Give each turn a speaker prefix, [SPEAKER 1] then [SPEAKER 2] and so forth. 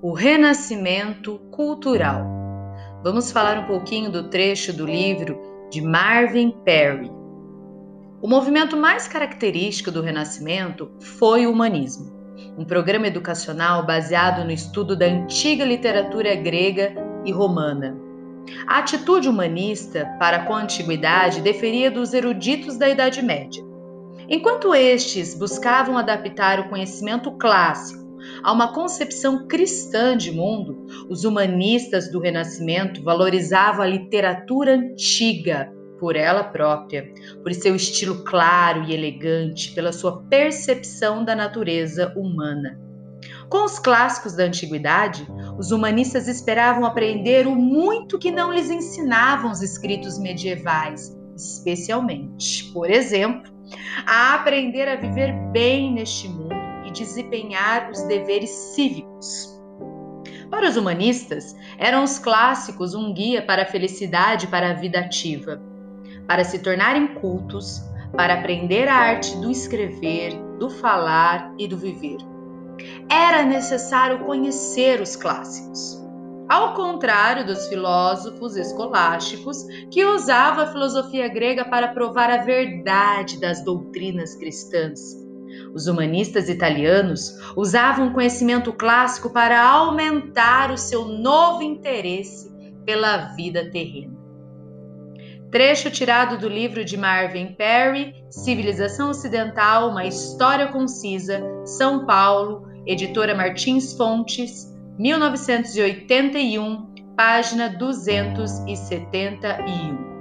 [SPEAKER 1] O renascimento cultural. Vamos falar um pouquinho do trecho do livro de Marvin Perry. O movimento mais característico do Renascimento foi o humanismo, um programa educacional baseado no estudo da antiga literatura grega e romana. A atitude humanista para com a antiguidade deferia dos eruditos da Idade Média. Enquanto estes buscavam adaptar o conhecimento clássico a uma concepção cristã de mundo, os humanistas do Renascimento valorizavam a literatura antiga por ela própria, por seu estilo claro e elegante, pela sua percepção da natureza humana. Com os clássicos da antiguidade, os humanistas esperavam aprender o muito que não lhes ensinavam os escritos medievais, especialmente, por exemplo, a aprender a viver bem neste mundo e desempenhar os deveres cívicos. Para os humanistas, eram os clássicos um guia para a felicidade e para a vida ativa para se tornarem cultos, para aprender a arte do escrever, do falar e do viver. Era necessário conhecer os clássicos. Ao contrário dos filósofos escolásticos que usavam a filosofia grega para provar a verdade das doutrinas cristãs. Os humanistas italianos usavam o conhecimento clássico para aumentar o seu novo interesse pela vida terrena. Trecho tirado do livro de Marvin Perry, Civilização Ocidental, uma história concisa, São Paulo, editora Martins Fontes, 1981, página 271.